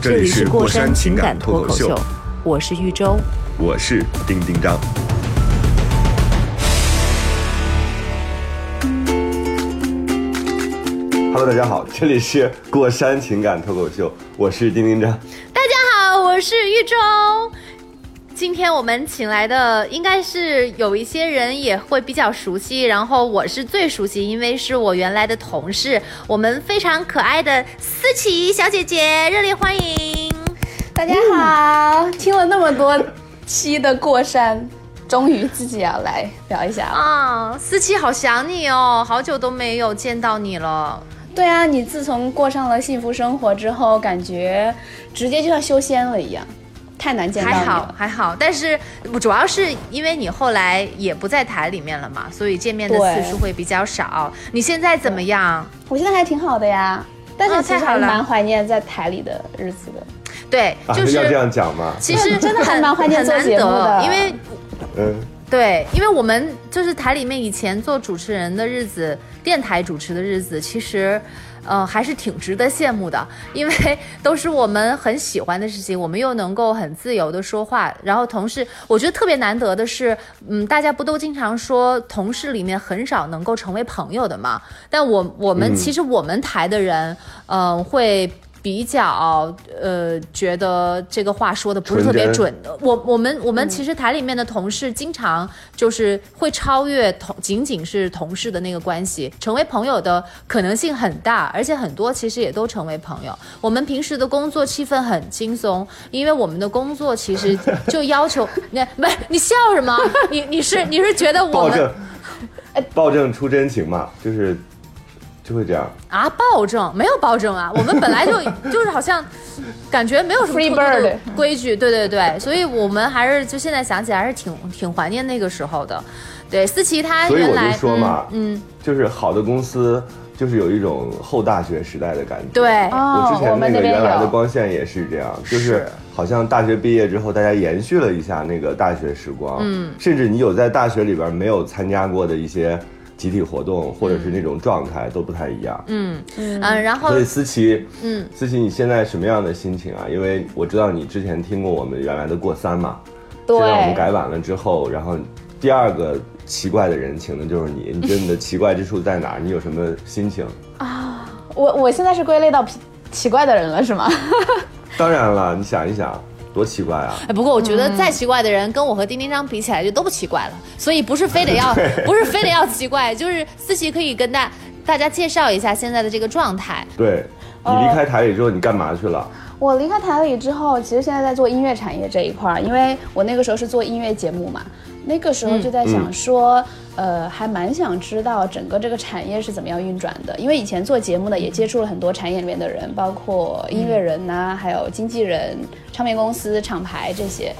这里是过山情感脱口秀，我是玉州。我是丁丁张。Hello，大家好，这里是过山情感脱口秀，我是丁丁张。大家好，我是玉州。今天我们请来的应该是有一些人也会比较熟悉，然后我是最熟悉，因为是我原来的同事，我们非常可爱的思琪小姐姐，热烈欢迎！大家好，听了那么多期的过山，终于自己要来聊一下了。啊，思琪好想你哦，好久都没有见到你了。对啊，你自从过上了幸福生活之后，感觉直接就像修仙了一样，太难见到还好。还好，但是主要是因为你后来也不在台里面了嘛，所以见面的次数会比较少。你现在怎么样？我现在还挺好的呀，但啊是其实蛮怀念在台里的日子的。对，啊，就是要这样讲嘛？其实真的还很蛮怀念做很难节目的得，因为嗯，对，因为我们就是台里面以前做主持人的日子，电台主持的日子，其实。呃，还是挺值得羡慕的，因为 都是我们很喜欢的事情，我们又能够很自由的说话，然后同事，我觉得特别难得的是，嗯，大家不都经常说同事里面很少能够成为朋友的嘛？但我我们、嗯。其实我们台的人，嗯、会比较呃觉得这个话说的不是特别准的。我我们我们其实台里面的同事经常就是会超越同仅仅是同事的那个关系，成为朋友的可能性很大，而且很多其实也都成为朋友。我们平时的工作气氛很轻松，因为我们的工作其实就要求 你不是你笑什么？你你是你是觉得我们暴政，暴政出真情嘛，就是就会这样。啊暴政没有暴政啊？我们本来就就是好像感觉没有什么特别的规矩，对对对，所以我们还是就现在想起来还是挺挺怀念那个时候的。对，思琪她所以我原来就说嘛，嗯，嗯就是好的公司就是有一种后大学时代的感觉。对，哦我之前那个原来的。光线也是这样，就是是好像大学毕业之后，大家延续了一下那个大学时光，嗯，甚至你有在大学里边没有参加过的一些集体活动，或者是那种状态都不太一样。嗯嗯，然后所以思琪，嗯，思琪，你现在什么样的心情啊？因为我知道你之前听过我们原来的过三嘛，对现在我们改版了之后，然后第二个奇怪的人请的就是你，你觉得你的奇怪之处在哪儿？你有什么心情啊？我我现在是归类到奇奇怪的人了，是吗？当然了，你想一想，多奇怪啊！哎，不过我觉得再奇怪的人跟我和丁丁张比起来就都不奇怪了，所以不是非得要 不是非得要奇怪，就是思琪可以跟大大家介绍一下现在的这个状态。对你离开台里之后，你干嘛去了？我离开台里之后，其实现在在做音乐产业这一块儿，因为我那个时候是做音乐节目嘛，那个时候就在想说，呃，还蛮想知道整个这个产业是怎么样运转的，因为以前做节目呢，也接触了很多产业里面的人，包括音乐人呐、还有经纪人、唱片公司、厂牌这些。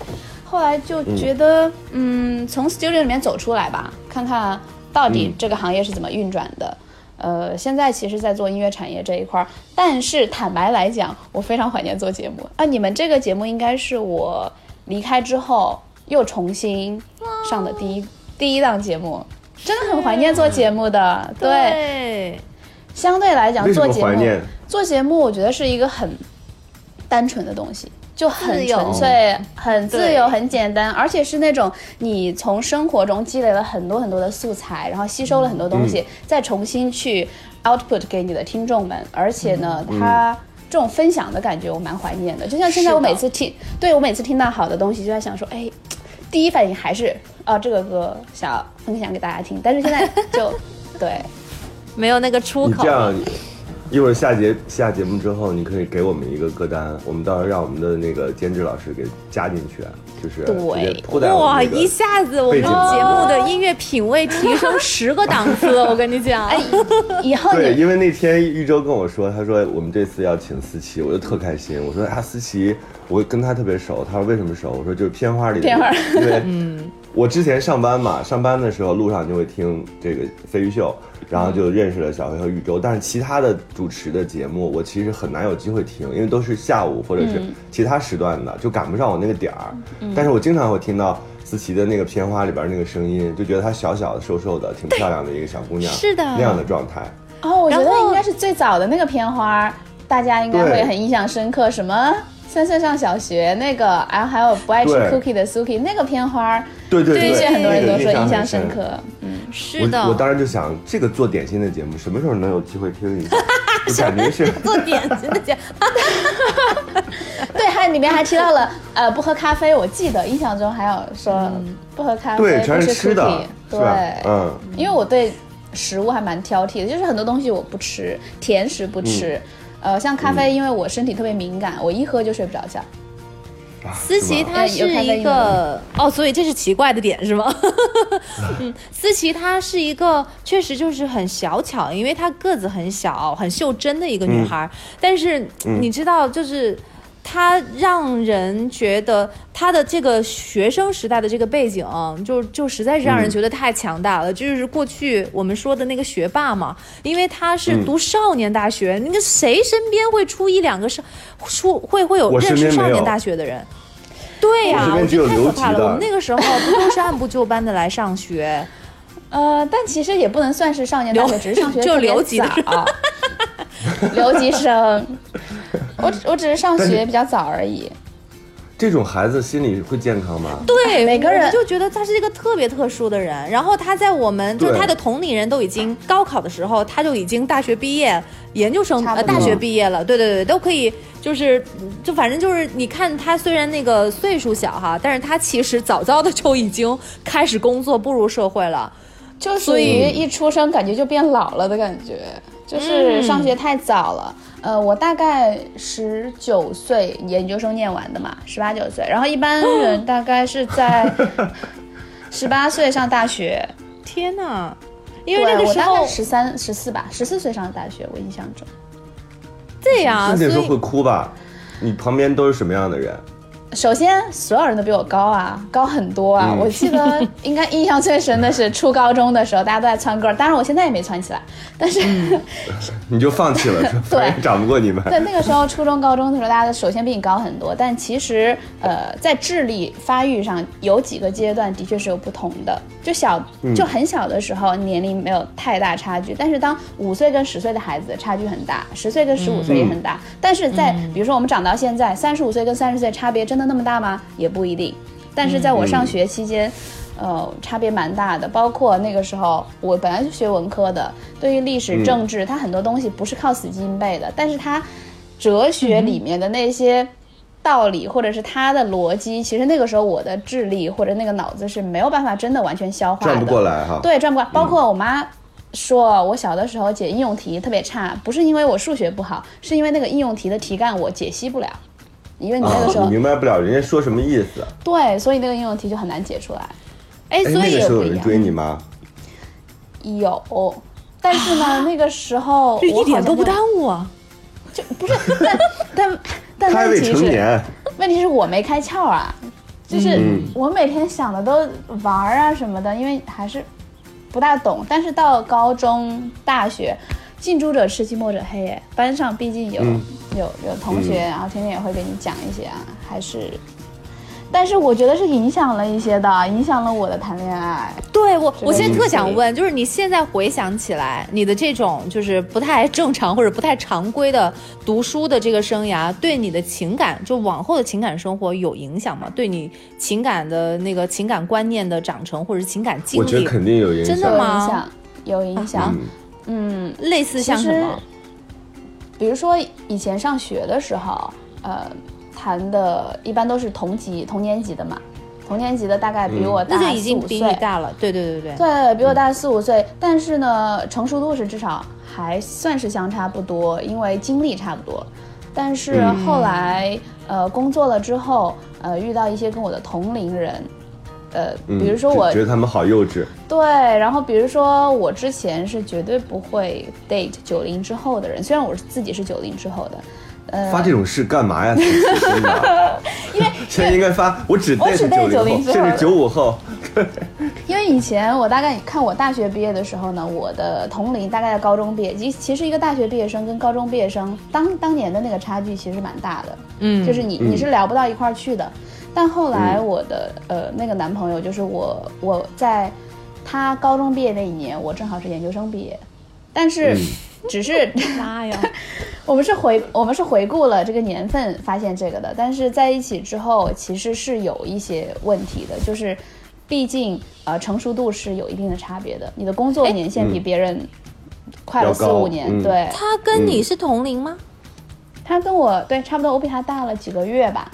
后来就觉得，嗯，从 studio 里面走出来吧，看看到底这个行业是怎么运转的。呃，现在其实，在做音乐产业这一块儿，但是坦白来讲，我非常怀念做节目啊。你们这个节目应该是我离开之后又重新上的第一第一档节目，真的很怀念做节目的。对，对，相对来讲，做节目？做节目，我觉得是一个很单纯的东西，就很纯粹、很自由、很简单，而且是那种你从生活中积累了很多很多的素材，然后吸收了很多东西，再重新去 output 给你的听众们。而且呢，它这种分享的感觉我蛮怀念的。就像现在我每次听，对我每次听到好的东西，就在想说，哎，第一反应还是啊这个歌想分享给大家听，但是现在 就对。没有那个出口这。样，一会儿下节下节目之后，你可以给我们一个歌单，我们到时候让我们的那个监制老师给加进去，就是直接铺在我哇，一下子我们节目的音乐品味提升 十个档次，我跟你讲。哎，以后对，因为那天玉州跟我说，他说我们这次要请思琪，我就特开心。我说啊，思琪，我跟他特别熟。他说为什么熟？我说就是片花里的片花 因为我之前上班嘛，上班的时候路上就会听这个飞鱼秀，然后就认识了小黑和玉州。但是其他的主持的节目，我其实很难有机会听，因为都是下午或者是其他时段的，就赶不上我那个点儿。但是我经常会听到。思琪的那个片花里边那个声音，就觉得她小小的、瘦瘦的，挺漂亮的一个小姑娘，是的那样的状态。哦，我觉得应该是最早的那个片花，大家应该会很印象深刻。什么三岁上小学那个，然后还有不爱吃 cookie 的 Suki 那个片花，对对对。的确很多人都说印象深刻。嗯，是的，我我当时就想，这个做点心的节目什么时候能有机会听一下？我感觉是。做点心的节目。对，还里面还提到了呃不喝咖啡，我记得印象中还有说不喝咖啡，对，全不吃是吃的 cookie，，是吧？对，嗯，因为我对食物还蛮挑剔的，就是很多东西我不吃，甜食不吃。呃，像咖啡，因为我身体特别敏感，我一喝就睡不着觉。啊思琪她是一个哦，所以这是奇怪的点是吗？嗯，思琪她是一个确实就是很小巧，因为她个子很小，很袖珍的一个女孩。但是你知道，就是她让人觉得他的这个学生时代的这个背景，就就实在是让人觉得太强大了。就是过去我们说的那个学霸嘛，因为他是读少年大学，那个谁身边会出一两个少出会会有认识少年大学的人？对呀、我觉得太可怕了。我们那个时候不都是按部就班的来上学？呃，但其实也不能算是少年大学，只是上学 就留级的早，留级生。我只我只是上学比较早而已。这种孩子心理会健康吗？对，每个人就觉得他是一个特别特殊的人。然后他在我们就是他的同龄人都已经高考的时候，他就已经大学毕业、研究生呃大学毕业了。对对对，都可以，就是就反正就是你看他虽然那个岁数小哈，但是他其实早早的就已经开始工作，步入社会了。就属于一出生感觉就变老了的感觉，就是上学太早了。呃，我大概十九岁研究生念完的嘛，十八九岁，然后一般人大概是在 十八岁上大学。天哪！因为，那个时候我大概十三、十四吧，十四岁上的大学，我印象中。对呀、啊那时所以候会哭吧？你旁边都是什么样的人？首先，所有人都比我高啊，高很多啊！嗯我记得应该印象最深的是初高中的时候，大家都在窜个儿，当然我现在也没窜起来，但是、你就放弃了，说对长不过你们。对那个时候，初中、高中的时候，大家首先比你高很多，但其实呃，在智力发育上有几个阶段的确是有不同的。就小就很小的时候，年龄没有太大差距，但是当五岁跟十岁的孩子差距很大，十岁跟十五岁也很大。但是在比如说我们长到现在，三十五岁跟三十岁差别真的那么大吗？也不一定。但是在我上学期间。呃，差别蛮大的，包括那个时候我本来就学文科的，对于历史、政治，它很多东西不是靠死记硬背的，但是它哲学里面的那些道理，或者是它的逻辑，其实那个时候我的智力或者那个脑子是没有办法真的完全消化的，转不过来哈。对，转不过来。包括我妈说，我小的时候解应用题特别差，不是因为我数学不好，是因为那个应用题的题干我解析不了，因为你那个时啊，候、你明白不了人家说什么意思。对，所以那个应用题就很难解出来。哎，哎，所以那个时候有人追你吗？有，但是呢，那个时候这一点都不耽误啊。就不是，但但但问题是，成年，问题是我没开窍啊，就是嗯我每天想的都玩儿啊什么的，因为还是不大懂。但是到高中、大学，近朱者赤，近墨者黑，哎，班上毕竟有、嗯有有同学，然后天天也会给你讲一些啊，还是。但是我觉得是影响了一些的，影响了我的谈恋爱。对我，我现在特想问，就是你现在回想起来，你的这种就是不太 正常或者不太常规的读书的这个生涯，对你的情感，就往后的情感生活有影响吗？对你情感的那个情感观念的长成，或者是情感经历，我觉得肯定有影响。真的吗影响，有影响。嗯，嗯，类似像什么？比如说以前上学的时候，呃，谈的一般都是同级同年级的嘛，同年级的大概比我大四五已经比岁，你大了。对对对对。对比我大四五岁，但是呢，成熟度是至少还算是相差不多，因为经历差不多。但是嗯后来、呃工作了之后，呃遇到一些跟我的同龄人，呃嗯比如说我觉得他们好幼稚，对，然后比如说我之前是绝对不会 date 九零之后的人，虽然我自己是九零之后的，呃，发这种事干嘛呀？因为 现在应该发，我只我只 date 九零90之后的甚至九五后。因为以前我大概看我大学毕业的时候呢，我的同龄大概在高中毕业，其其实一个大学毕业生跟高中毕业生当当年的那个差距其实蛮大的，嗯就是你嗯你是聊不到一块儿去的。但后来我的、呃那个男朋友，就是我我在他高中毕业那一年，我正好是研究生毕业，但是嗯。只是妈呀！我们是回我们是回顾了这个年份发现这个的，但是在一起之后其实是有一些问题的，就是毕竟呃成熟度是有一定的差别的，你的工作年限比嗯别人快了四五年，嗯。对。他跟你是同龄吗？他跟我对差不多，我比他大了几个月吧，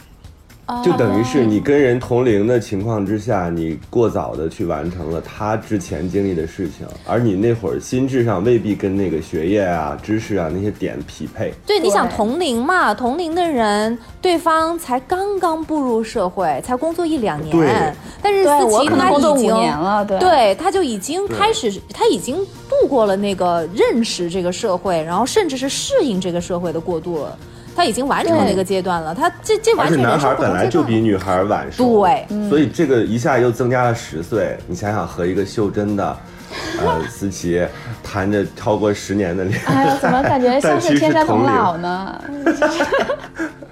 就等于是你跟人同龄的情况之下，你过早的去完成了他之前经历的事情，而你那会儿心智上未必跟那个学业啊、知识啊那些点匹配。对，你想同龄嘛，同龄的人，对方才刚刚步入社会，才工作一两对年，但是思琪他可能工作五年了，对对，他就已经开始，他已经度过了那个认识这个社会，然后甚至是适应这个社会的过渡了，他已经完成了对那个阶段了。他这这而且男完全人生孩本来就比女孩晚熟，对，所以这个一下又增加了十岁。你想想，和一个袖珍的，呃，思琪谈着超过十年的恋爱，哎呀，怎么感觉 像是天山童同龄姥呢？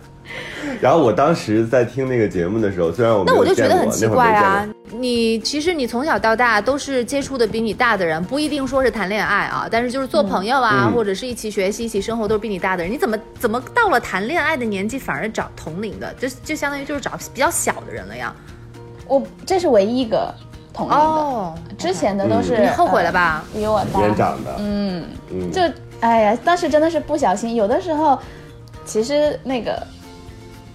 然后我当时在听那个节目的时候，虽然我没那我就觉得很奇怪啊。！你其实你从小到大都是接触的比你大的人，不一定说是谈恋爱啊，但是就是做朋友啊，嗯或者是一起学习、一起生活，都是比你大的人。你怎么怎么到了谈恋爱的年纪，反而找同龄的，就就相当于就是找比较小的人了呀？我这是唯一一个同龄的，哦，之前的都是、你后悔了吧？呃比我大，年长的，嗯。嗯，就哎呀，当时真的是不小心，有的时候，其实那个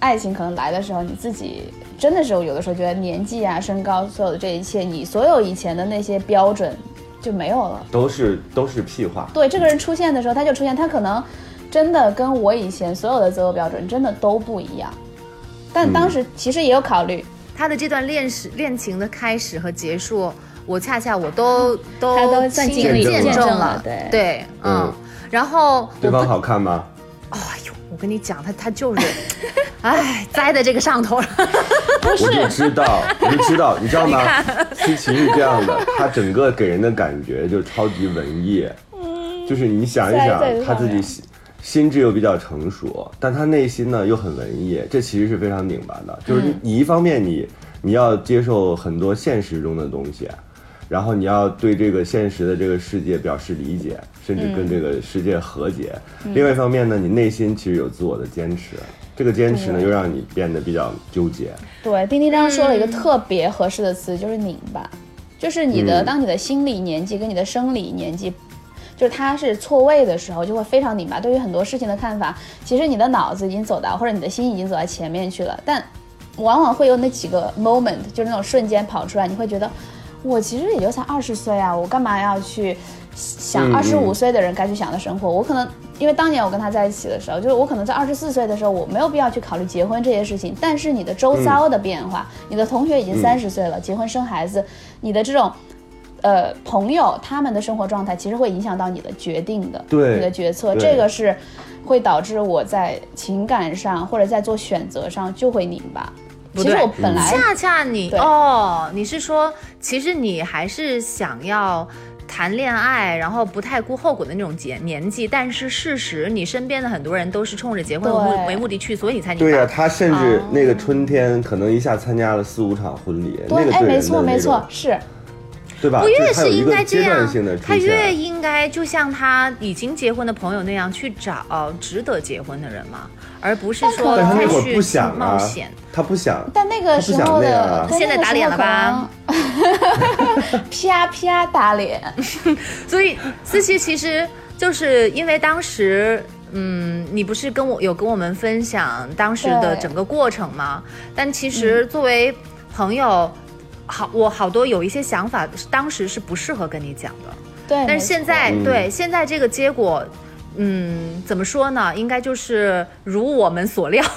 爱情可能来的时候，你自己真的是有的时候觉得年纪啊、身高，所有的这一切，你所有以前的那些标准就没有了。都是都是屁话。对，这个人出现的时候，他就出现，他可能真的跟我以前所有的择偶标准真的都不一样。但当时其实也有考虑，他的这段恋史恋情的开始和结束，我恰恰我都 都他都算亲经历眼见见证证了对对，嗯嗯，然后对方，好看吗？哎呦，我跟你讲，他他就是，哎，栽在这个上头了。我就知道，我就知道，你知道吗？思琪是这样的，他整个给人的感觉就超级文艺，就是你想一想在这，她自己心心智又比较成熟，但他内心呢又很文艺，这其实是非常拧巴的。就是你你一方面你你要接受很多现实中的东西。然后你要对这个现实的这个世界表示理解，甚至跟这个世界和解。另外一方面呢，你内心其实有自我的坚持，这个坚持呢又让你变得比较纠结。对，丁丁刚说了一个特别合适的词，就是拧巴，就是你的、嗯当你的心理年纪跟你的生理年纪，就是它是错位的时候，就会非常拧巴。对于很多事情的看法，其实你的脑子已经走到，或者你的心已经走到前面去了，但往往会有那几个 moment，就是那种瞬间跑出来，你会觉得。我其实也就才二十岁啊，我干嘛要去想嗯二十五嗯岁的人该去想的生活？我可能因为当年我跟他在一起的时候，就是我可能在二十四岁的时候，我没有必要去考虑结婚这些事情。但是你的周遭的变化，你的同学已经嗯三十岁了，结婚生孩子，你的这种。呃，朋友他们的生活状态其实会影响到你的决定的，对你的决策，这个是会导致我在情感上或者在做选择上就会拧巴。其实我本来恰恰你哦，你是说，其实你还是想要谈恋爱，然后不太顾后果的那种年年纪，但是事实你身边的很多人都是冲着结婚为目为目的去，所以你才拧对呀、巴。他甚至那个春天可能一下参加了四五场婚礼，那对，哎，个对没错没错，，是对吧？不越应该这样他越。应该就像他已经结婚的朋友那样去找值得结婚的人嘛，而不是说但他再那会儿去不想啊冒险。，他不想。但那个时候的现在打脸了吧？啪啪打脸，所以思琪其实就是因为当时。嗯，你不是跟我有跟我们分享当时的整个过程吗？但其实作为朋友，好，我好多有一些想法，当时是不适合跟你讲的，对但是现在错对现在这个结果，嗯，怎么说呢？应该就是如我们所料。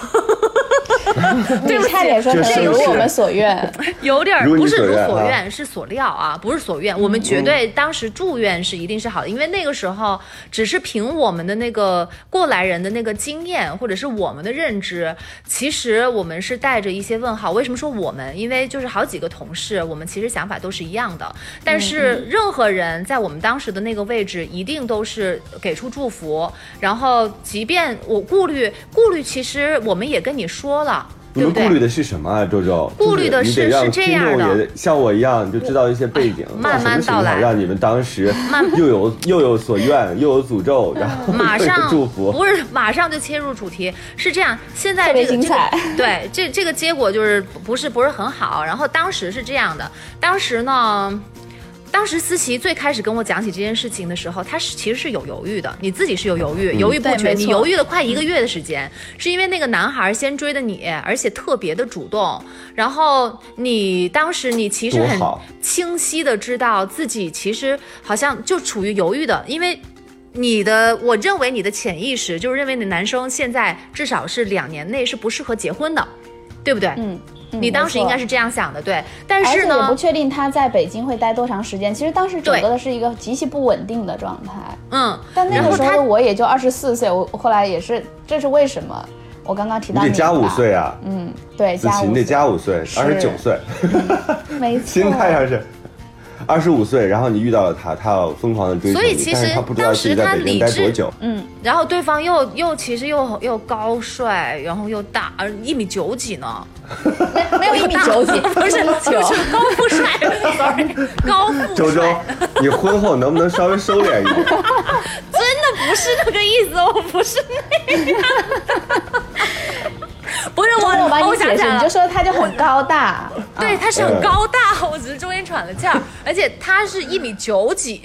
对不起，差点说是如我们所愿。有点儿不是如所愿啊所愿，是所料啊，不是所愿。我们绝对当时祝愿是一定是好的，因为那个时候只是凭我们的那个过来人的那个经验，或者是我们的认知，其实我们是带着一些问号。为什么说我们？因为就是好几个同事，我们其实想法都是一样的，但是任何人在我们当时的那个位置，一定都是给出祝福。然后，即便我顾虑顾虑，其实我们也跟你说了。对不对你们顾虑的是什么啊，周周？顾虑的就是是这样的像我一样，就知道一些背景，慢慢什么情况道来让你们当时又有又有所愿，又有诅咒，然后马上祝福。不是马上就切入主题，是这样。现在这个精彩这个对这这个结果就是不是不是很好。然后当时是这样的，当时呢。当时思琪最开始跟我讲起这件事情的时候，她是其实是有犹豫的，你自己是有犹豫，犹豫不决，你犹豫了快一个月的时间，是因为那个男孩先追的你，而且特别的主动，然后你当时你其实很清晰的知道自己其实好像就处于犹豫的，因为你的，我认为你的潜意识就是认为你男生现在至少是两年内是不适合结婚的，对不对？嗯，嗯你当时应该是这样想的，对。但是而且也不，确定他在北京会待多长时间。其实当时整个的是一个极其不稳定的状态。嗯，但那个时然后他候我也就二十四岁，我我后来也是，这是为什么？我刚刚提到你得加五岁啊，嗯，对，子琪你得加五岁，加五岁，二十九岁，没错，心态上是。二十五岁，然后你遇到了他，他要疯狂的追求你，所以其实但是他不知道自己在北京待多久。嗯，然后对方又又其实又又高帅，然后又大，呃，一米九几呢，没有一米九几，不是九不是高富帅，sorry，高富周周帅，，你婚后能不能稍微收敛一点？真的不是那个意思，我不是那样的。不是我，我帮你解释，你就说他就很高大，对，啊他是很高大，我只是中间喘了气儿，而且他是一米九几，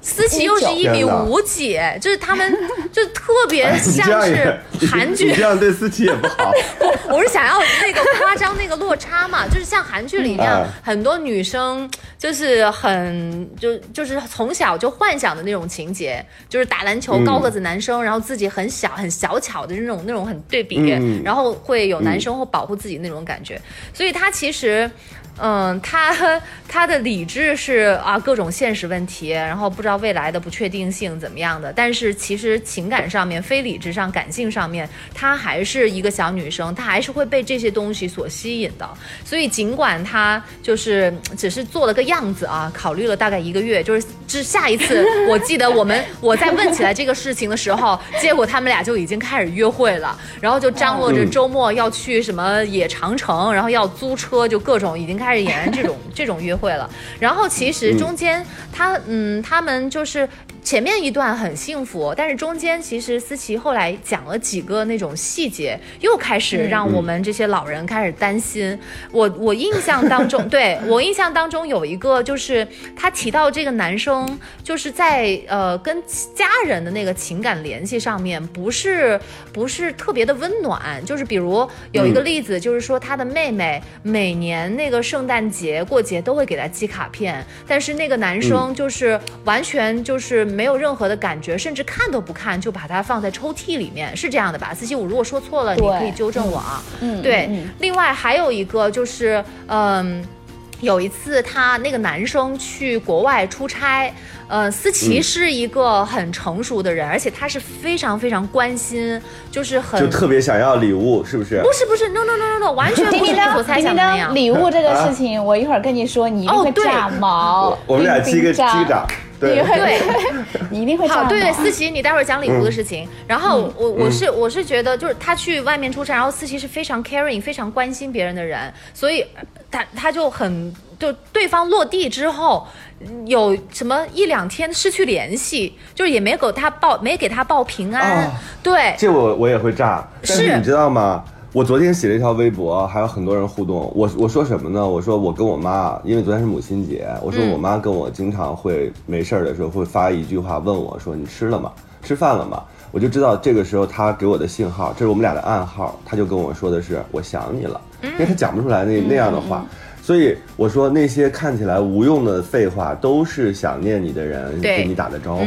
思琪又是一米五几，就是他们就特别像是，韩剧你这。样对思琪也不好。我我是想要那个夸张那个落差嘛，就是像韩剧里那样嗯，很多女生就是很就就是从小就幻想的那种情节，就是打篮球嗯高个子男生，然后自己很小很小巧的那种那种很对比，嗯然后会有男生会保护自己那种感觉，所以他其实。嗯，他他的理智是啊，各种现实问题，然后不知道未来的不确定性怎么样的，但是其实情感上面、非理智上、感性上面，她还是一个小女生，她还是会被这些东西所吸引的。所以尽管她就是嗯只是做了个样子啊，考虑了大概一个月，就是至下一次，我记得我们我在问起来这个事情的时候，结果他们俩就已经开始约会了，然后就张罗着嗯周末要去什么野长城，然后要租车，就各种已经开始演这种 这种约会了。然后其实中间他嗯，他们就是前面一段很幸福，但是中间其实思琪后来讲了几个那种细节，又开始让我们这些老人开始担心。我我印象当中，对我印象当中有一个就是他提到这个男生就是在呃跟家人的那个情感联系上面不是不是特别的温暖，就是比如有一个例子，就是说他的妹妹每年那个圣诞节过节都会给他寄卡片，但是那个男生就是完全就是没有任何的感觉，甚至看都不看就把它放在抽屉里面，是这样的吧？四七五如果说错了，你可以纠正我啊。嗯，对，嗯另外还有一个就是，嗯，有一次他那个男生去国外出差，呃，思琪嗯是一个很成熟的人，而且他是非常非常关心，就是很就特别想要礼物，是不是？不是不是，no no no no no，完全 不是你所当，叮叮猜想的那样当，。礼物这个事情，我一会儿跟你说，你一定会哦对炸毛。我们俩击个击叮叮个掌，对你会对，你一定会炸好，对对，思琪，你待会儿讲礼物的事情。然后我我是我是觉得，就是他去外面出差，然后思琪是非常 caring、非常关心别人的人，所以他他就很就对方落地之后。有什么一两天失去联系，就是也没给他报，没给他报平安。哦对，这我我也会炸，但是是你知道吗？我昨天写了一条微博，还有很多人互动。我我说什么呢？我说我跟我妈，因为昨天是母亲节，我说嗯我妈跟我经常会没事儿的时候会发一句话问我说你吃了吗？吃饭了吗？我就知道这个时候他给我的信号，这是我们俩的暗号。他就跟我说的是我想你了，因为他讲不出来那那样的话。所以我说那些看起来无用的废话，都是想念你的人对给你打的招呼，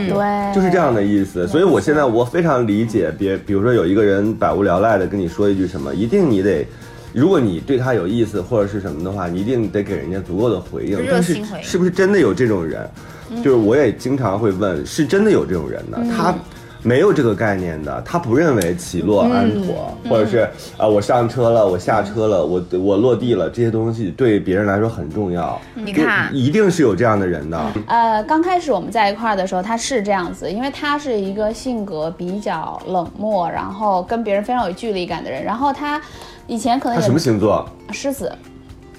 就是这样的意思。所以我现在我非常理解别，比如说有一个人百无聊赖的跟你说一句什么，一定你得。如果你对他有意思或者是什么的话，你一定得给人家足够的回应。热但是心回应是不是真的有这种人？就是我也经常会问，是真的有这种人的？他没有这个概念的，他不认为起落安妥，或者是啊、我上车了，我下车了，我我落地了，这些东西对别人来说很重要。你看一定是有这样的人的。呃，刚开始我们在一块儿的时候，他是这样子，因为他是一个性格比较冷漠，然后跟别人非常有距离感的人。然后他以前可能他什么星座？狮子，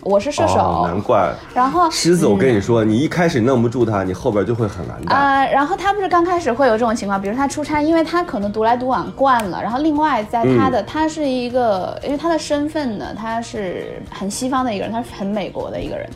我是射手，哦，难怪。然后狮子，我跟你说，你一开始弄不住他，你后边就会很完蛋。呃，然后他不是刚开始会有这种情况，比如他出差，因为他可能独来独往惯了，然后另外在他的、他是一个，因为他的身份呢，他是很西方的一个人，他是很美国的一个人。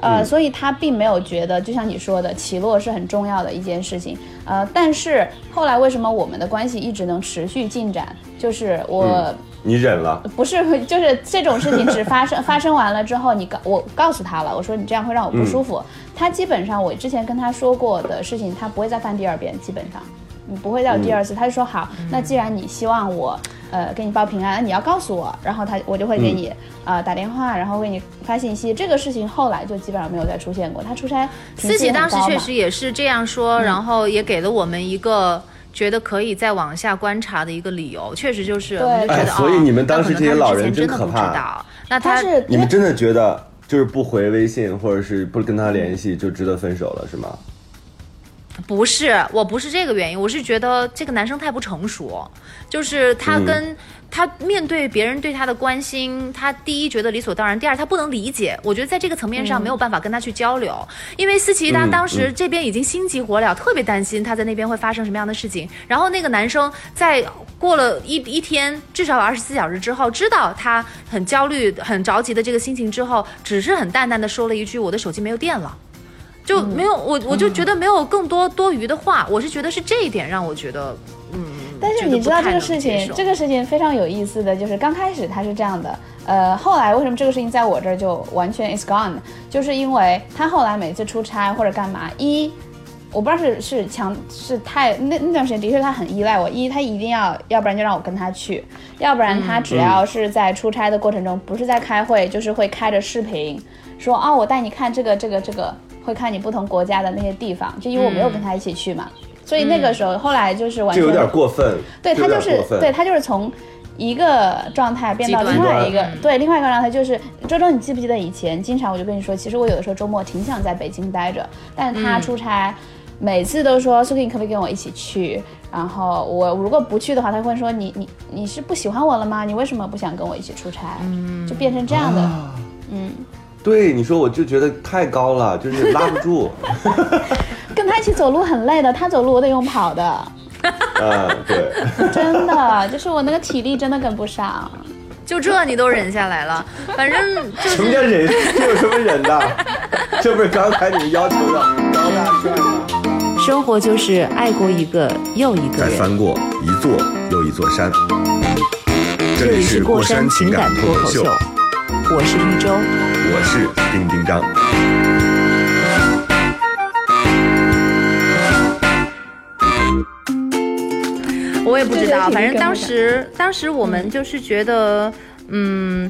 呃，所以他并没有觉得，就像你说的，起落是很重要的一件事情。呃，但是后来为什么我们的关系一直能持续进展？就是我、你忍了，不是，就是这种事情只发生 发生完了之后，你告我告诉他了，我说你这样会让我不舒服。他基本上我之前跟他说过的事情，他不会再犯第二遍，基本上，你不会再有第二次。他就说好，那既然你希望我呃给你报平安，你要告诉我，然后他我就会给你啊、呃打电话，然后给你发信息。这个事情后来就基本上没有再出现过。他出差频次思琪当时确实也是这样说，嗯然后也给了我们一个觉得可以再往下观察的一个理由，确实就是我们就觉得、哎所以哦你们当时这些老人真可怕。道，那他他你们真的觉得就是不回微信或者是不跟他联系就值得分手了是吗？不是，我不是这个原因，我是觉得这个男生太不成熟，就是他嗯。跟、他面对别人对他的关心，他第一觉得理所当然，第二他不能理解，我觉得在这个层面上没有办法跟他去交流，因为思琪她嗯当时这边已经心急火燎，特别担心他在那边会发生什么样的事情，然后那个男生在过了一一天，至少有二十四小时之后，知道他很焦虑、很着急的这个心情之后，只是很淡淡的说了一句：“我的手机没有电了。”就没有我，我就觉得没有更多多余的话，我是觉得是这一点让我觉得，嗯。但是你知道这个事情，这个事情非常有意思的就是刚开始他是这样的，呃，后来为什么这个事情在我这儿就完全 is gone，就是因为他后来每次出差或者干嘛，一我不知道是是强是太那那段时间的确他很依赖我，一他一定要，要不然就让我跟他去，要不然他只要是在出差的过程中，不是在开会，就是会开着视频说哦，我带你看这个这个这个，会看你不同国家的那些地方，就因为我没有跟他一起去嘛。所以那个时候，后来就是完全这有点过分。对他就是对他就是从一个状态变到另外一个对另外一个状态，就是周周，你记不记得以前经常我就跟你说，其实我有的时候周末挺想在北京待着，但是他出差。每次都说苏 k 你可不可以跟我一起去？然后我如果不去的话，他会说你你你是不喜欢我了吗？你为什么不想跟我一起出差？就变成这样的。啊对，你说我就觉得太高了，就是拉不住。跟他一起走路很累的，他走路我得用跑的，嗯，对。真的，就是我那个体力真的跟不上。就这你都忍下来了，反正就什么叫忍？这有什么忍的？这不是刚才你们要求的高大帅吗？生活就是爱过一个又一个人。再翻过一座又一座山。这里是过山情感脱口秀，我是玉州。我是丁丁张。我也不知道，反正当时当时我们就是觉得，嗯。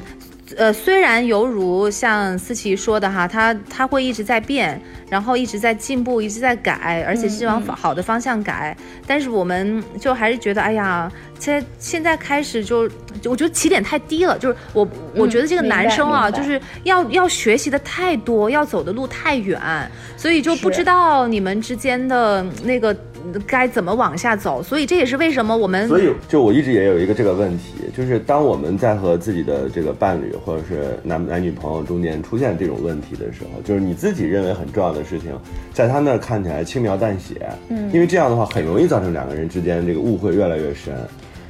呃，虽然犹如像思琪说的哈，他他会一直在变，然后一直在进步，一直在改，而且是往好的方向改，但是我们就还是觉得，哎呀，现现在开始就，就我觉得起点太低了，就是我我觉得这个男生啊，就是要要学习的太多，要走的路太远，所以就不知道你们之间的那个该怎么往下走，所以这也是为什么我们所以，就我一直也有一个这个问题，就是当我们在和自己的这个伴侣或者是男男女朋友中间出现这种问题的时候，就是你自己认为很重要的事情，在他那儿看起来轻描淡写，嗯，因为这样的话很容易造成两个人之间这个误会越来越深。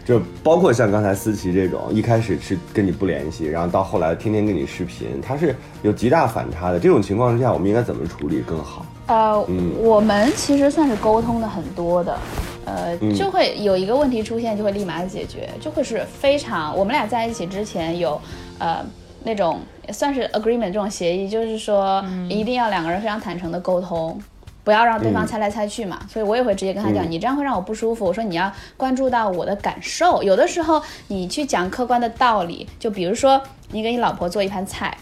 就包括像刚才思琪这种，一开始是跟你不联系，然后到后来天天跟你视频，他是有极大反差的。这种情况之下，我们应该怎么处理更好？呃，嗯我们其实算是沟通的很多的，呃，嗯就会有一个问题出现，就会立马解决，就会是非常。我们俩在一起之前有，呃，那种算是 agreement 这种协议，就是说一定要两个人非常坦诚的沟通。不要让对方猜来猜去嘛，所以我也会直接跟他讲，你这样会让我不舒服。我说你要关注到我的感受，有的时候你去讲客观的道理，就比如说你给你老婆做一盘菜，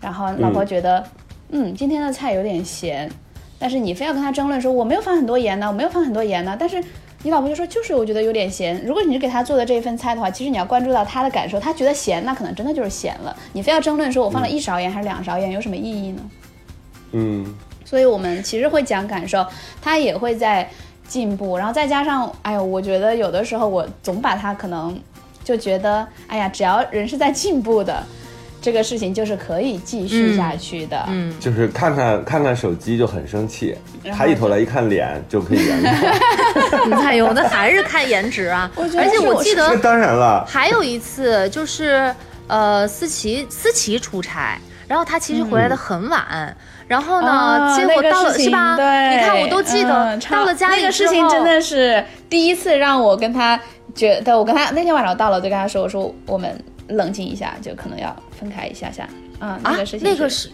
然后老婆觉得，嗯，今天的菜有点咸，但是你非要跟他争论说我没有放很多盐呢，我没有放很多盐呢，但是你老婆就说就是我觉得有点咸。如果你是给他做的这一份菜的话，其实你要关注到他的感受，他觉得咸，那可能真的就是咸了。你非要争论说我放了一勺盐还是两勺盐，有什么意义呢？嗯。所以我们其实会讲感受，他也会在进步，然后再加上，哎呦，我觉得有的时候我总把他可能就觉得，哎呀，只要人是在进步的，这个事情就是可以继续下去的。嗯，就是看看看看手机就很生气，抬起头来一看脸就可以原谅。哎呦，那还是看颜值啊！而且我记得那当然了，还有一次就是呃，思琪思琪出差，然后他其实回来的很晚。然后呢？啊结果到了、那个是吧？对，你看我都记得，嗯到了家里那个事情真的是第一次让我跟他觉得，我跟他那天晚上到了，我就跟他说，我说我们冷静一下，就可能要分开一下下。啊，那啊个事，情那个是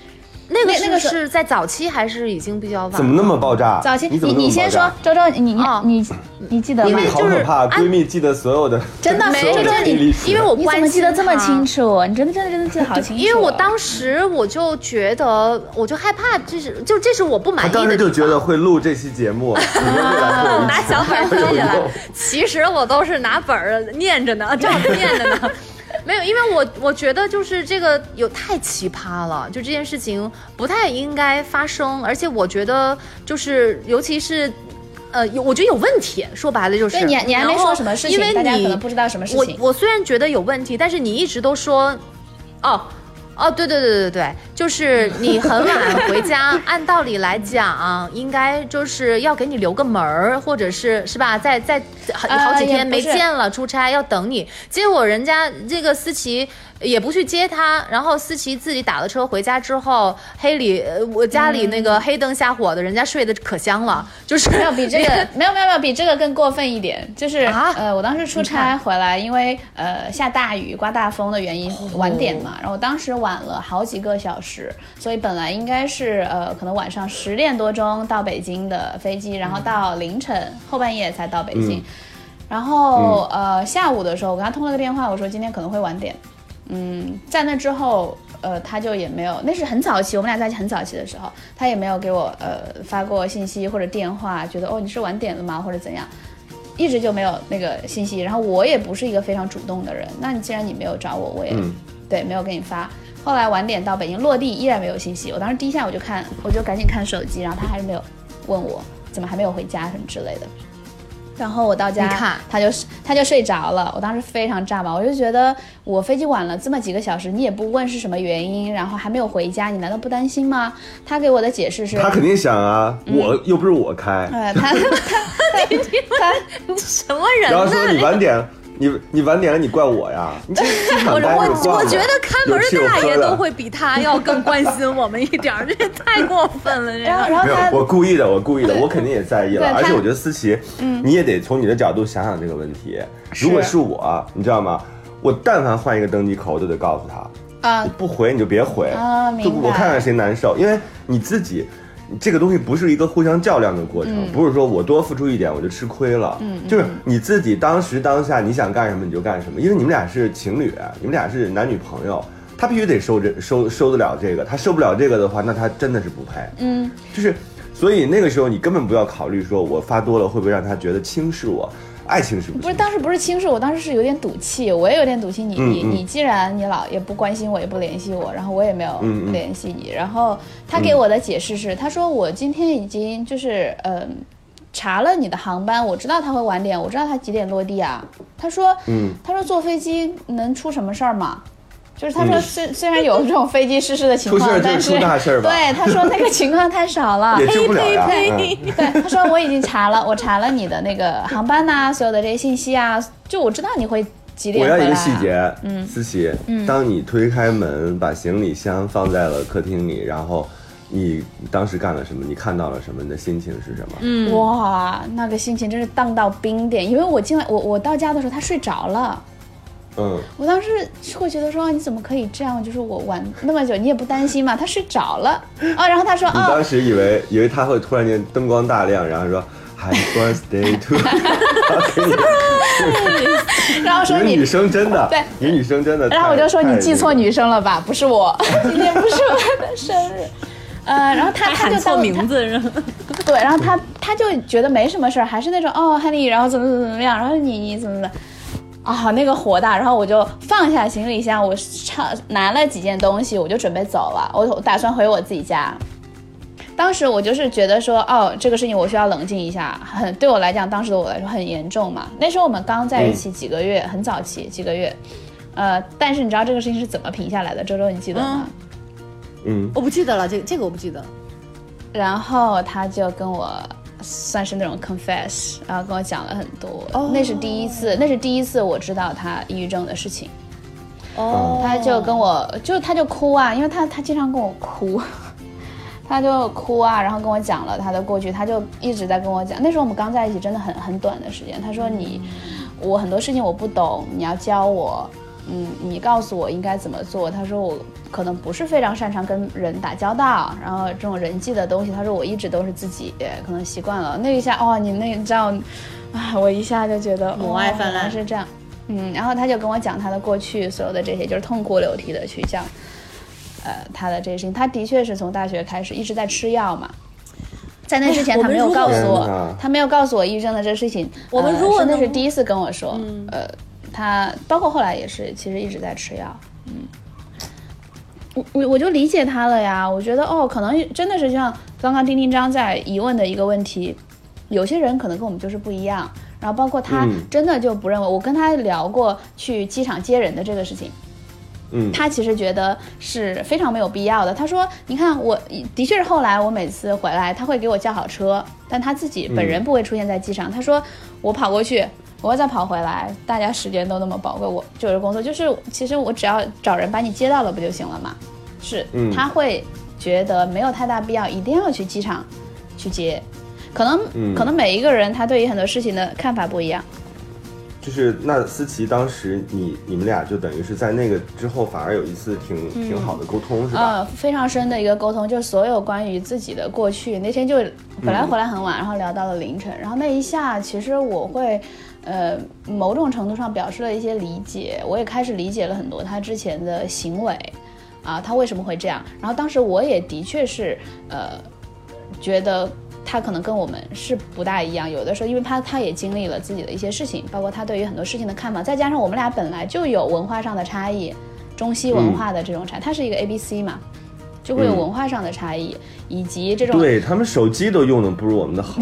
那个那那个是在早期还是已经比较晚？怎么那么爆炸？早期，你怎么那么你先说爆炸，周周，你你哦你你记得吗因为？好就是可怕，闺蜜记得所有的，真的没有的周周你因为我你怎么关心记得这么清楚？你真的真的真的记得好清楚。因为我当时我就觉得，我就害怕，这是就这是我不满意的当。时就觉得会录这期节目，拿小本 记下来。其实我都是拿本儿念着呢，照着念着呢。没有，因为我我觉得就是这个有太奇葩了，就这件事情不太应该发生，而且我觉得就是尤其是。呃，有我觉得有问题，说白了就是。对你你还没说什么事情因为大家你可能不知道什么事情我我虽然觉得有问题，但是你一直都说，哦。哦，对对对对对，就是你很晚回家，按道理来讲，应该就是要给你留个门儿，或者是是吧？在在好呃好几天没见了，出差要等你。结果人家这个思琪也不去接他，然后思琪自己打了车回家之后，黑里呃我家里那个黑灯瞎火的，人家睡得可香了，就是没有比这个没有没有没有比这个更过分一点，就是、啊？呃，我当时出差回来，因为呃下大雨、刮大风的原因晚点嘛，然后当时晚了好几个小时，所以本来应该是呃可能晚上十点多钟到北京的飞机，然后到凌晨后半夜才到北京，然后、呃下午的时候我跟他通了个电话，我说今天可能会晚点，嗯，在那之后，呃，他就也没有，那是很早期，我们俩在一起很早期的时候，他也没有给我呃发过信息或者电话，觉得哦你是晚点了吗或者怎样，一直就没有那个信息。然后我也不是一个非常主动的人，那你既然你没有找我，我也、嗯对没有给你发。后来晚点到北京落地依然没有信息，我当时第一下我就看，我就赶紧看手机，然后他还是没有问我怎么还没有回家什么之类的。然后我到家你看，他就他就睡着了。我当时非常炸毛，我就觉得我飞机晚了这么几个小时，你也不问是什么原因，然后还没有回家，你难道不担心吗？他给我的解释是，他肯定想啊，嗯我又不是我开，哎，他他他 什么人然后呢？说你晚点，你你晚点了，你怪我呀？你这我我我觉得看门的大爷都会比他要更关心我们一点，这也太过分了。这然后没有然后，我故意的，我故意的，我肯定也在意了。而且我觉得思琪，你也得从你的角度想想这个问题。如果是我，你知道吗？我但凡换一个登机口，我都得告诉他，啊你不回你就别回，啊明白就我看看谁难受，因为你自己。这个东西不是一个互相较量的过程，不是说我多付出一点我就吃亏了，嗯，就是你自己当时当下你想干什么你就干什么，因为你们俩是情侣，你们俩是男女朋友，他必须得收这收收得了这个，他受不了这个的话，那他真的是不配，嗯，就是，所以那个时候你根本不要考虑说我发多了会不会让他觉得轻视我，爱情是不是。不是当时不是轻视我，当时是有点赌气，我也有点赌气。你、你你既然你老也不关心我，也不联系我，然后我也没有联系你，然后他给我的解释是，他说我今天已经就是嗯。查了你的航班，我知道他会晚点，我知道他几点落地啊。他说，嗯，他说坐飞机能出什么事儿吗？就是他说嗯。虽、虽然有这种飞机失事的情况，出事就是但是出大事吧？对他说那个情况太少了，也救不了对，他说我已经查了，我查了你的那个航班呐、所有的这些信息啊，就我知道你会几点我要回来、啊。一个细，节，嗯，思琪，当你推开门，把行李箱放在了客厅里，然后你当时干了什么？你看到了什么？你的心情是什么？嗯，哇，那个心情真是荡到冰点，因为我进来，我我到家的时候他睡着了，嗯，我当时会觉得说你怎么可以这样？就是我玩那么久，你也不担心嘛？他睡着了哦，然后他说你哦，当时以为以为他会突然间灯光大亮，然后说 Happy Birthday to，然后说你女生真的，对你女生真的，然后我就说你记错女生了吧？不是我，今天不是我的生日。呃，然后他他就当错名字，然后对，然后他他就觉得没什么事儿，还是那种哦，honey，然后怎么怎么怎么样，然后你你怎么怎么，啊、那个火大，然后我就放下行李箱，我唱拿了几件东西，我就准备走了，我我打算回我自己家。当时我就是觉得说，哦，这个事情我需要冷静一下，很对我来讲，当时的我来说很严重嘛。那时候我们刚在一起几个月，很早期几个月，呃，但是你知道这个事情是怎么平下来的？周周，你记得吗？嗯，我不记得了，这个这个我不记得。然后他就跟我算是那种 confess，然后跟我讲了很多。哦那是第一次，那是第一次我知道他抑郁症的事情。哦他就跟我就他就哭啊，因为他他经常跟我哭，他就哭啊，然后跟我讲了他的过去，他就一直在跟我讲。那时候我们刚在一起，真的很很短的时间。他说你，我很多事情我不懂，你要教我。嗯，你告诉我应该怎么做。他说我可能不是非常擅长跟人打交道，然后这种人际的东西，他说我一直都是自己可能习惯了。那一下哦，你那你知道，啊，我一下就觉得母爱哦 泛滥是这样。嗯，然后他就跟我讲他的过去所有的这些，就是痛哭流涕的去讲，呃，他的这些事情。他的确是从大学开始一直在吃药嘛，在那之前他没有告诉我，他没有告诉我抑郁症的这个事情。我们呃如果那是第一次跟我说，呃，他包括后来也是，其实一直在吃药。嗯，我我我就理解他了呀，我觉得哦，可能真的是像刚刚丁丁张在疑问的一个问题，有些人可能跟我们就是不一样。然后包括他嗯真的就不认为，我跟他聊过去机场接人的这个事情，嗯，他其实觉得是非常没有必要的。他说：“你看，我的确是后来我每次回来，他会给我叫好车，但他自己本人不会出现在机场。他说我跑过去，我会再跑回来，大家时间都那么宝贵，我就是工作，就是其实我只要找人把你接到了不就行了嘛？是，嗯他会觉得没有太大必要一定要去机场去接。”可能、嗯可能每一个人他对于很多事情的看法不一样，就是那思琪当时你你们俩就等于是在那个之后反而有一次挺、挺好的沟通是吧？呃，非常深的一个沟通，就是所有关于自己的过去。那天就本来回来很晚，然后聊到了凌晨，然后那一下其实我会，呃，某种程度上表示了一些理解，我也开始理解了很多他之前的行为，啊，他为什么会这样。然后当时我也的确是，呃，觉得。他可能跟我们是不大一样，有的时候因为他他也经历了自己的一些事情，包括他对于很多事情的看法，再加上我们俩本来就有文化上的差异，中西文化的这种差，他是一个 A B C 嘛，就会有嗯文化上的差异，以及这种对他们手机都用的不如我们的好，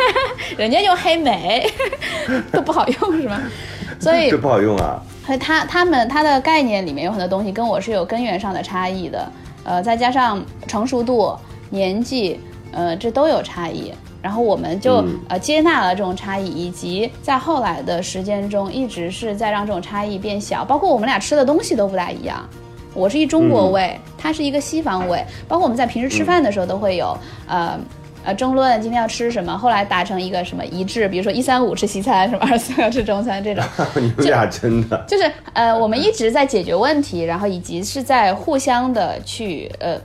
人家用黑莓 都不好用是吗？所以这不好用啊。所以他他们他的概念里面有很多东西跟我是有根源上的差异的，呃，再加上成熟度、年纪，呃，这都有差异。然后我们就、嗯呃接纳了这种差异，以及在后来的时间中一直是在让这种差异变小，包括我们俩吃的东西都不大一样。我是一中国胃，它是一个西方胃，包括我们在平时吃饭的时候都会有、呃呃争论今天要吃什么，后来达成一个什么一致，比如说一三五吃西餐，什么二四要吃中餐这种。你们俩真的，就是呃，我们一直在解决问题，然后以及是在互相的去呃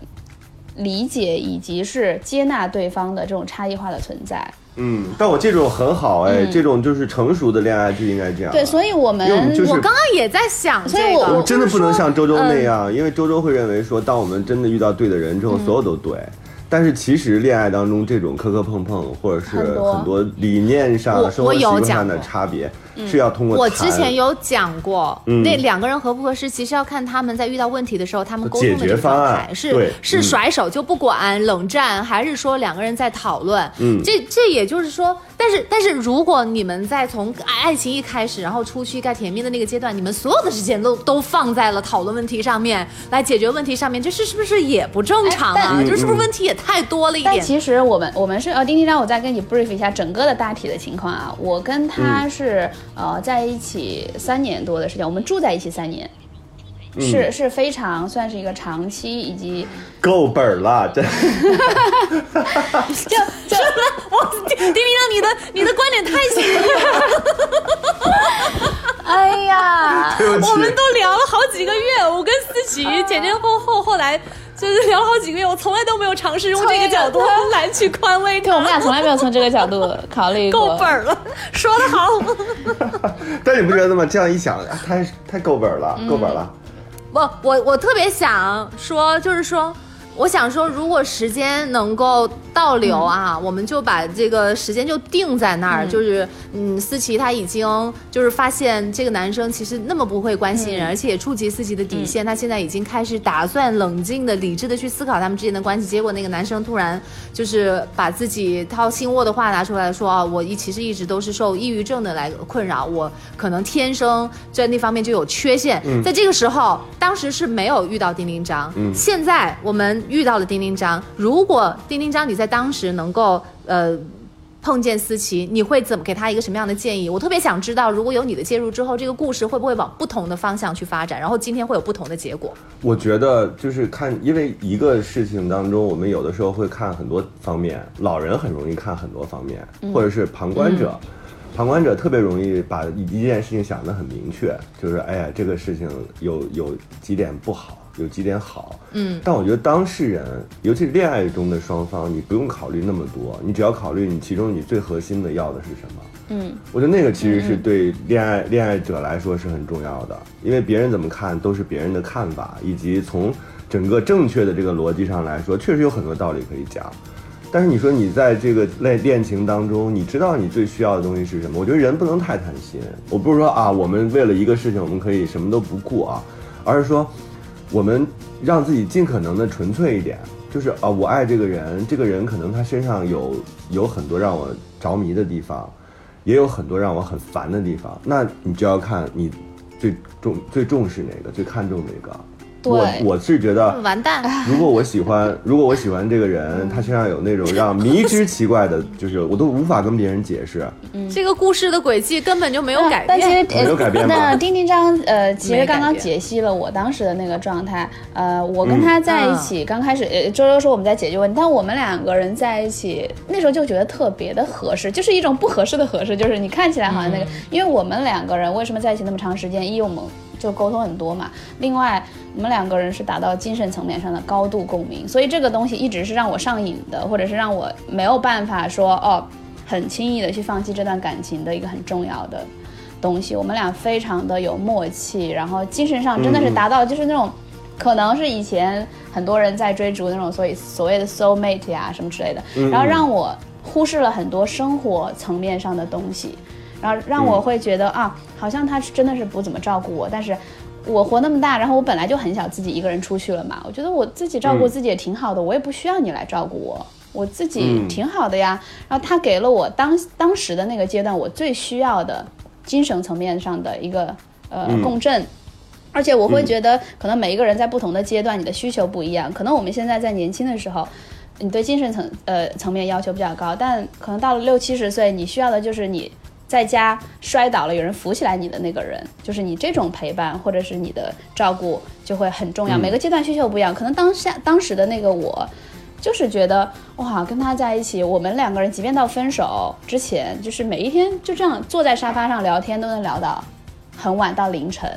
理解，以及是接纳对方的这种差异化的存在。嗯，但我这种很好哎，嗯。这种就是成熟的恋爱就应该这样。对，所以我们我们就是我刚刚也在想所以，我我真的不能像周周那嗯样，因为周周会认为说，当我们真的遇到对的人之后，所有都对。但是其实恋爱当中这种磕磕碰碰，或者是很多。理念上、我生活习惯上的差别，是要通过我之前有讲过，嗯那两个人合不合适，其实要看他们在遇到问题的时候，他们沟通的解决这个状方案态是对是嗯甩手就不管、冷战，还是说两个人在讨论。嗯这这也就是说，但是但是如果你们在从爱情一开始，然后出去该甜蜜的那个阶段，你们所有的时间都都放在了讨论问题上面，来解决问题上面，这是是不是也不正常啊？但这是不是问题也太多了一点？但其实我们我们是呃，丁丁让我再跟你 brief 一下整个的大体的情况啊。我跟他是、呃在一起三年多的时间，我们住在一起三年。是是非常算是一个长期，以及够本儿了，真就就丁丁让你的你的观点太新了。哎呀，我们都聊了好几个月，我跟思琪前前后后后来就是聊了好几个月，我从来都没有尝试用这个角度 来去宽慰对，我们。俩从来没有从这个角度 考虑过。够本儿了，说得好。但你不觉得吗？这样一想，啊太太够本儿了，够本儿了。不，我我特别想说，就是说，我想说，如果时间能够倒流啊，我们就把这个时间就定在那儿，就是嗯，思琪她已经就是发现这个男生其实那么不会关心人，而且也触及思琪的底线，他现在已经开始打算冷静的、理智的去思考他们之间的关系，结果那个男生突然就是把自己掏心窝的话拿出来说啊，我一其实一直都是受抑郁症的来困扰，我可能天生在那方面就有缺陷，在这个时候，当时是没有遇到丁丁章，现在我们遇到了丁丁章，如果丁丁章你在当时能够呃。碰见思琪，你会怎么给他一个什么样的建议？我特别想知道，如果有你的介入之后，这个故事会不会往不同的方向去发展？然后今天会有不同的结果。我觉得就是看，因为一个事情当中，我们有的时候会看很多方面，老人很容易看很多方面，或者是旁观者，旁观者特别容易把一一件事情想得很明确，就是哎呀，这个事情有有几点不好，有几点好，嗯，但我觉得当事人，尤其是恋爱中的双方，你不用考虑那么多，你只要考虑你其中你最核心的要的是什么。嗯，我觉得那个其实是对恋爱恋爱者来说是很重要的，因为别人怎么看都是别人的看法，以及从整个正确的这个逻辑上来说，确实有很多道理可以讲。但是你说你在这个恋恋情当中，你知道你最需要的东西是什么？我觉得人不能太贪心。我不是说啊，我们为了一个事情我们可以什么都不顾啊，而是说我们让自己尽可能的纯粹一点。就是啊，我爱这个人，这个人可能他身上有有很多让我着迷的地方，也有很多让我很烦的地方。那你就要看你最重最重视哪个，最看重哪个。对我我是觉得完蛋，如果我喜欢，如果我喜欢这个人，他身上有那种让迷之奇怪的，就是我都无法跟别人解释。这个故事的轨迹根本就没有改但其实变。没有改变吗那丁丁章呃，其实刚刚解析了我当时的那个状态。呃，我跟他在一起，刚开始呃，周周说我们在解决问题，但我们两个人在一起那时候就觉得特别的合适，就是一种不合适的合适，就是你看起来好像那个，因为我们两个人为什么在一起那么长时间？一我们就沟通很多嘛，另外我们两个人是达到精神层面上的高度共鸣，所以这个东西一直是让我上瘾的，或者是让我没有办法说哦，很轻易的去放弃这段感情的一个很重要的东西。我们俩非常的有默契，然后精神上真的是达到就是那种，可能是以前很多人在追逐那种所以所谓的 soul mate 呀、什么之类的，然后让我忽视了很多生活层面上的东西，然后让我会觉得、啊，好像他是真的是不怎么照顾我，但是。我活那么大，然后我本来就很想自己一个人出去了嘛。我觉得我自己照顾自己也挺好的，我也不需要你来照顾我，我自己嗯挺好的呀。然后他给了我当当时的那个阶段我最需要的精神层面上的一个呃、嗯共振。而且我会觉得，可能每一个人在不同的阶段，你的需求不一样。可能我们现在在年轻的时候，你对精神层呃层面要求比较高，但可能到了六七十岁，你需要的就是你在家摔倒了，有人扶起来你的那个人，就是你这种陪伴或者是你的照顾就会很重要。嗯每个阶段需求不一样，可能当下当时的那个我。就是觉得哇，跟他在一起，我们两个人即便到分手之前，就是每一天就这样坐在沙发上聊天，都能聊到很晚到凌晨。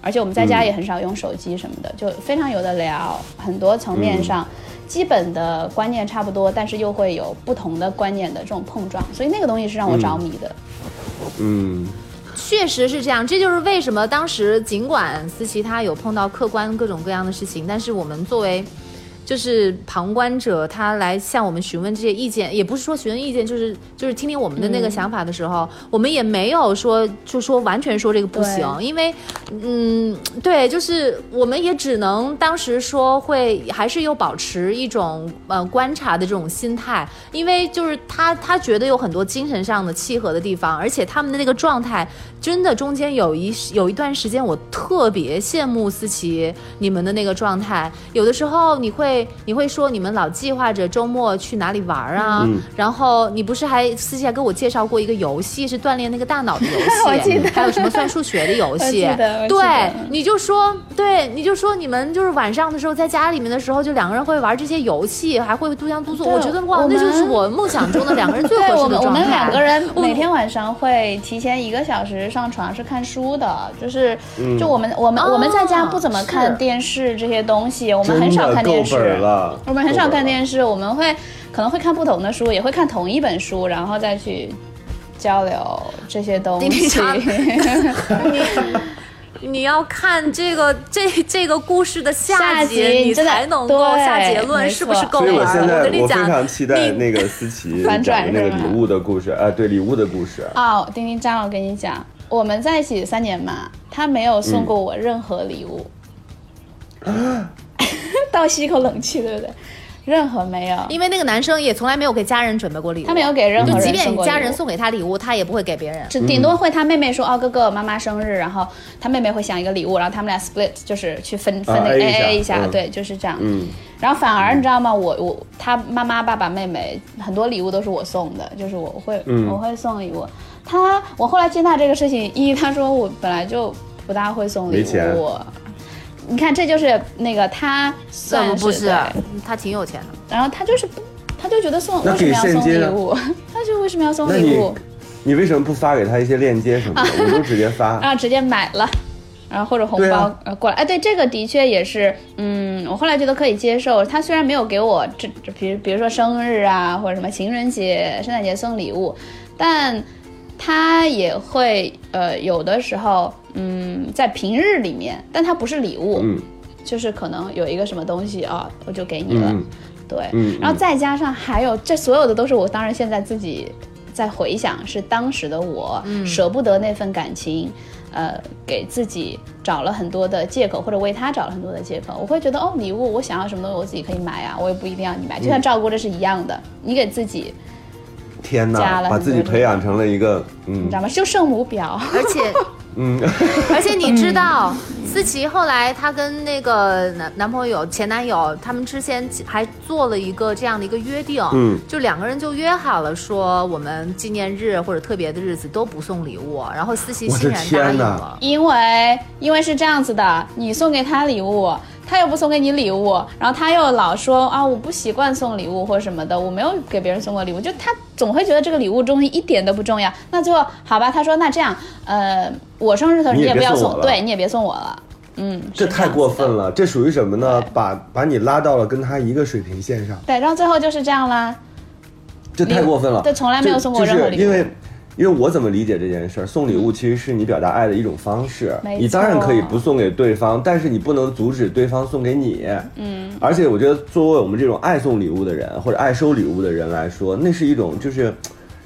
而且我们在家嗯也很少用手机什么的，就非常有的聊，很多层面上、基本的观念差不多，但是又会有不同的观念的这种碰撞，所以那个东西是让我着迷的。嗯，嗯。确实是这样，这就是为什么当时尽管思琪她有碰到客观各种各样的事情，但是我们作为就是旁观者，他来向我们询问这些意见，也不是说询问意见，就是就是听听我们的那个想法的时候，我们也没有说就说完全说这个不行，因为嗯，对，就是我们也只能当时说会还是有保持一种呃观察的这种心态，因为就是他他觉得有很多精神上的契合的地方，而且他们的那个状态真的中间有一有一段时间我特别羡慕思琪你们的那个状态，有的时候你会会你会说你们老计划着周末去哪里玩啊？嗯。然后你不是还私下跟我介绍过一个游戏，是锻炼那个大脑的游戏，我记得。还有什么算数学的游戏？对，你就说对，你就说你们就是晚上的时候在家里面的时候，就两个人会玩这些游戏，还会互相督促。我觉得哇，那就是我梦想中的两个人最合适的 状态。我们两个人每天晚上会提前一个小时上床是看书的，就是，就我们我们、我们在家不怎么看电视这些东西，我们很少看电视本了，我们很少看电视。我们会可能会看不同的书，也会看同一本书，然后再去交流这些东西。丁丁长你 你要看这个这这个故事的下下集，你才能够下结论是不是够玩儿。所以我现在我非常期待那个思琪 反转讲的那个礼物的故事，啊，对礼物的故事。哦，丁丁张，我跟你讲，我们在一起三年嘛，他没有送过我任何礼物。倒吸一口冷气，对不对？任何没有，因为那个男生也从来没有给家人准备过礼物，他没有给任何人就即便家人送给他礼物，他也不会给别人。只顶多会他妹妹说哦哥哥妈妈生日，然后他妹妹会想一个礼物，然后他们俩 split 就是去分分那个 A 一下 A 一下，嗯对，就是这样。嗯，然后反而你知道吗？我我他妈妈爸爸妹妹很多礼物都是我送的，就是我会、嗯我会送礼物。他我后来接纳这个事情，一他说我本来就不大会送礼没钱物。你看，这就是那个他算是对，他挺有钱的。然后他就是不，他就觉得送为什么要送礼物？他就为什么要送礼物？你为什么不发给他一些链接什么的？我都直接发。然后直接买了，然后或者红包、过来。哎，对，这个的确也是，嗯，我后来觉得可以接受。他虽然没有给我这，这比如比如说生日啊，或者什么情人节、圣诞节送礼物，但他也会呃有的时候，嗯，在平日里面，但它不是礼物，嗯就是可能有一个什么东西啊，我就给你了。嗯对，嗯然后再加上还有这所有的都是我当然现在自己在回想，是当时的我、舍不得那份感情，呃，给自己找了很多的借口，或者为他找了很多的借口。我会觉得哦，礼物我想要什么东西我自己可以买啊，我也不一定要你买，就像照顾这是一样的，你给自己，天加哪，把自己培养成了一个嗯你知道吗？就圣母婊。而且，嗯，而且你知道，思琪后来她跟那个男男朋友、前男友，他们之前还做了一个这样的一个约定，嗯，就两个人就约好了，说我们纪念日或者特别的日子都不送礼物，然后思琪欣然答应了。因为因为是这样子的，你送给他礼物，他又不送给你礼物，然后他又老说啊我不习惯送礼物或者什么的，我没有给别人送过礼物，就他总会觉得这个礼物东西一点都不重要。那最后好吧，他说那这样，呃，我生日的时候你也也不要送，送对你也别送我了，嗯，这太过分。了，这属于什么呢？把把你拉到了跟他一个水平线上，对，然后最后就是这样啦。这太过分了。对从来没有送过任何礼物因为。因为我怎么理解这件事儿？送礼物其实是你表达爱的一种方式。你当然可以不送给对方，但是你不能阻止对方送给你。嗯。而且我觉得，作为我们这种爱送礼物的人或者爱收礼物的人来说，那是一种就是，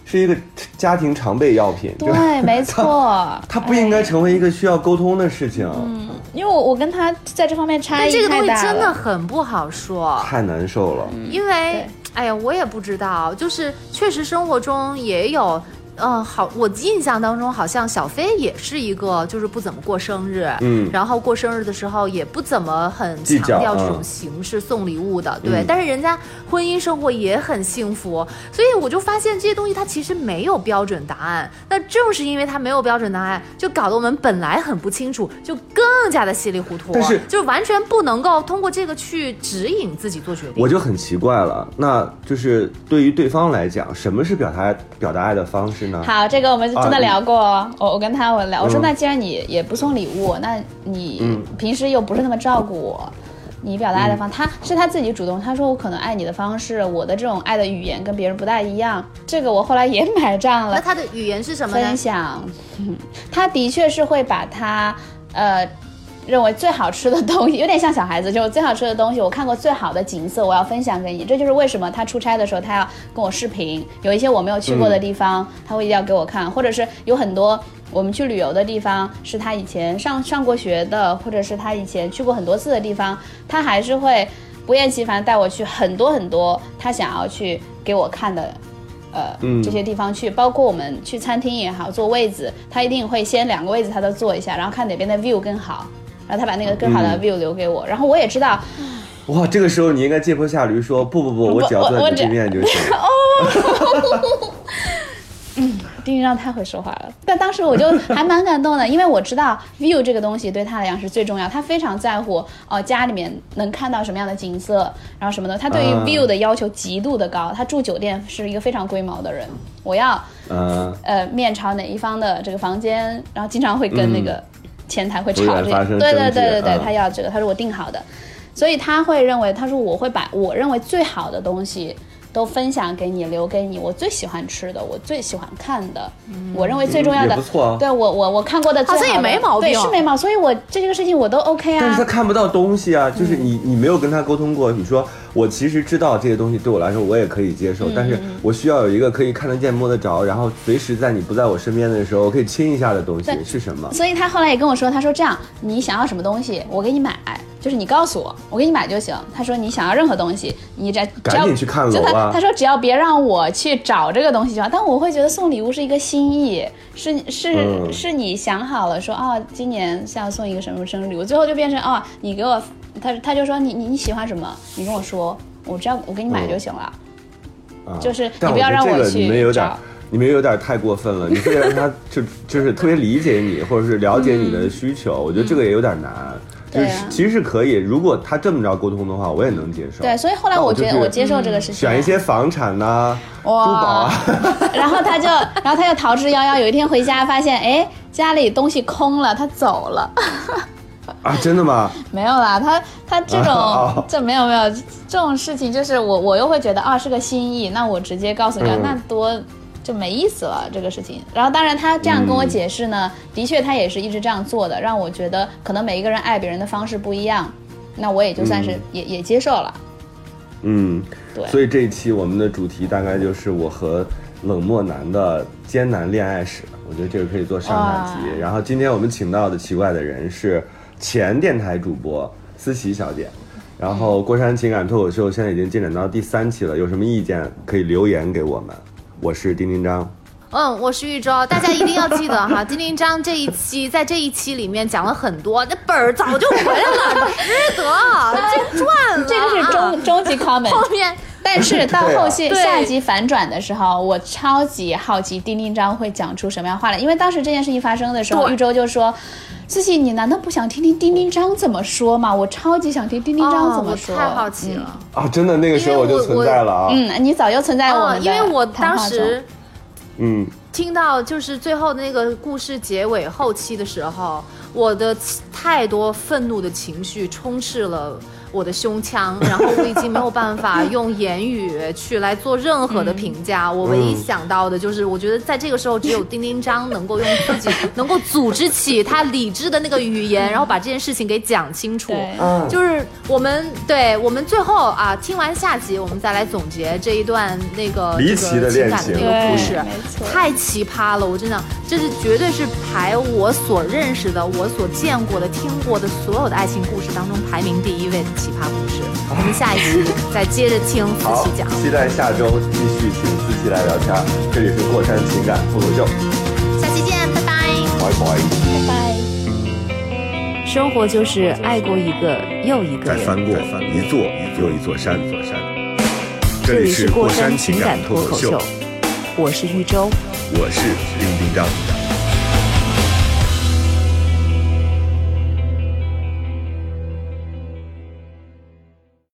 是一个家庭常备药品。对，没 错，它不应该成为一个需要沟通的事情，嗯因为我我跟他在这方面差异但这个东西太大真的了。很不好说，太难受了。因为对哎呀，我也不知道，就是确实生活中也有。嗯，好，我印象当中好像小飞也是一个，就是不怎么过生日，嗯然后过生日的时候也不怎么很强调这种嗯形式送礼物的，对。嗯但是人家婚姻生活也很幸福，所以我就发现这些东西它其实没有标准答案。那正是因为它没有标准答案，就搞得我们本来很不清楚，就更加的稀里糊涂，但是就完全不能够通过这个去指引自己做决定。我就很奇怪了，那就是对于对方来讲，什么是表达表达爱的方式呢？好，这个我们真的啊聊过。我我跟他我聊，我说嗯那既然你也不送礼物，那你嗯平时又不是那么照顾我，你表达爱的方，他是他自己主动。他说我可能爱你的方式，我的这种爱的语言跟别人不大一样。这个我后来也买账了，那他的语言是什么呢分？享。嗯 他的确是会把他呃。认为最好吃的东西有点像小孩子，就是最好吃的东西，我看过最好的景色，我要分享给你。这就是为什么他出差的时候，他要跟我视频。有一些我没有去过的地方，他会一定要给我看，或者是有很多我们去旅游的地方，是他以前上上过学的，或者是他以前去过很多次的地方，他还是会不厌其烦带我去很多很多他想要去给我看的呃、嗯这些地方去，包括我们去餐厅也好，坐位子，他一定会先两个位子他都坐一下，然后看哪边的 view 更好，然后他把那个更好的嗯 view 留给我，然后我也知道。哇，这个时候你应该借坡下驴说不不不，我只要坐在你对面就行。哦 丁丁让太会说话了，但当时我就还蛮感动的，因为我知道 view 这个东西对他来讲是最重要，他非常在乎哦家里面能看到什么样的景色，然后什么的，他对于啊 view 的要求极度的高。他住酒店是一个非常龟毛的人，我要嗯，呃面朝哪一方的这个房间，然后经常会跟那个前台会突吵这个，对对对对对，嗯他要这个，他说我定好的，所以他会认为，他说我会把我认为最好的东西。都分享给你，留给你。我最喜欢吃的，我最喜欢看的，我认为最重要的，嗯不错啊对我我我看过的最好像也的没毛病对是没毛病，所以我这这个事情我都 OK 啊但是他啊。看不到东西啊，就是你你没有跟他沟通过，你说我其实知道这些东西对我来说我也可以接受，但是我需要有一个可以看得见摸得着，然后随时在你不在我身边的时候，我可以亲一下的东西是什么？所以他后来也跟我说，他说这样，你想要什么东西，我给你买，就是你告诉我，我给你买就行。他说你想要任何东西，你只要赶紧去看就楼啊他他说只要别让我去找这个东西就好。但我会觉得送礼物是一个心意，是是、嗯是你想好了说哦，今年是要送一个什么生日礼物，最后就变成哦，你给我，他他就说你你你喜欢什么，你跟我说，我只要我给你买就行了。啊就是你不要让我去你们有点找。你们有点太过分了，你非得让他 就就是特别理解你，或者是了解你的需求，我觉得这个也有点难。就是对啊其实是可以，如果他这么着沟通的话，我也能接受。对，所以后来我觉得我接受这个事情，选一些房产呐、珠宝啊，然后他就，然后他就逃之夭夭。有一天回家发现，哎，家里东西空了，他走了。啊，真的吗？没有啦，他他这种、哦这没有没有这种事情，就是我我又会觉得啊是个心意，那我直接告诉你，嗯那多就没意思了这个事情。然后当然他这样跟我解释呢，的确他也是一直这样做的，让我觉得可能每一个人爱别人的方式不一样，那我也就算是嗯也、也接受了。嗯，对所以这一期我们的主题大概就是我和冷漠男的艰难恋爱史，我觉得这个可以做上下集。然后今天我们请到的奇怪的人是前电台主播思琪小姐。然后过山情感脱口秀现在已经进展到第三期了，有什么意见可以留言给我们。我是丁丁张，嗯，我是玉州，大家一定要记得哈，丁丁张这一期在这一期里面讲了很多，那本儿早就回来了，值得这赚了，这个是终终极 comment。后面但是到后期对啊下集反转的时候，我超级好奇丁丁张会讲出什么样话来，因为当时这件事情发生的时候，对玉州就说：“思琪，你难道不想听听丁丁张怎么说吗？我超级想听丁丁章哦我怎么说。太好奇了。啊，真的那个时候我就存在了啊，嗯，你早就存在我因为我当时嗯，听到就是最后那个故事结尾后期的时候，我的太多愤怒的情绪充斥了我的胸腔，然后我已经没有办法用言语去来做任何的评价。我唯一想到的就是，我觉得在这个时候，只有丁丁张能够用自己能够组织起他理智的那个语言，然后把这件事情给讲清楚。就是我们对我们最后啊，听完下集，我们再来总结这一段那个离奇的恋情这个情感的那个故事。没错，太奇葩了！我真的，这是绝对是排我所认识的、我所见过的、听过的所有的爱情故事当中排名第一位的奇葩故事。我们下一期再接着听思好琪讲。，期待下周继续请思琪来聊天。这里是过山情感脱口秀，下期见，拜拜。拜拜。拜拜。生活就是爱过一个又一个人。再翻过一座又一座山，座山。这这里里是过山山情感脱口秀脱口秀，，我是玉州。我是丁丁张。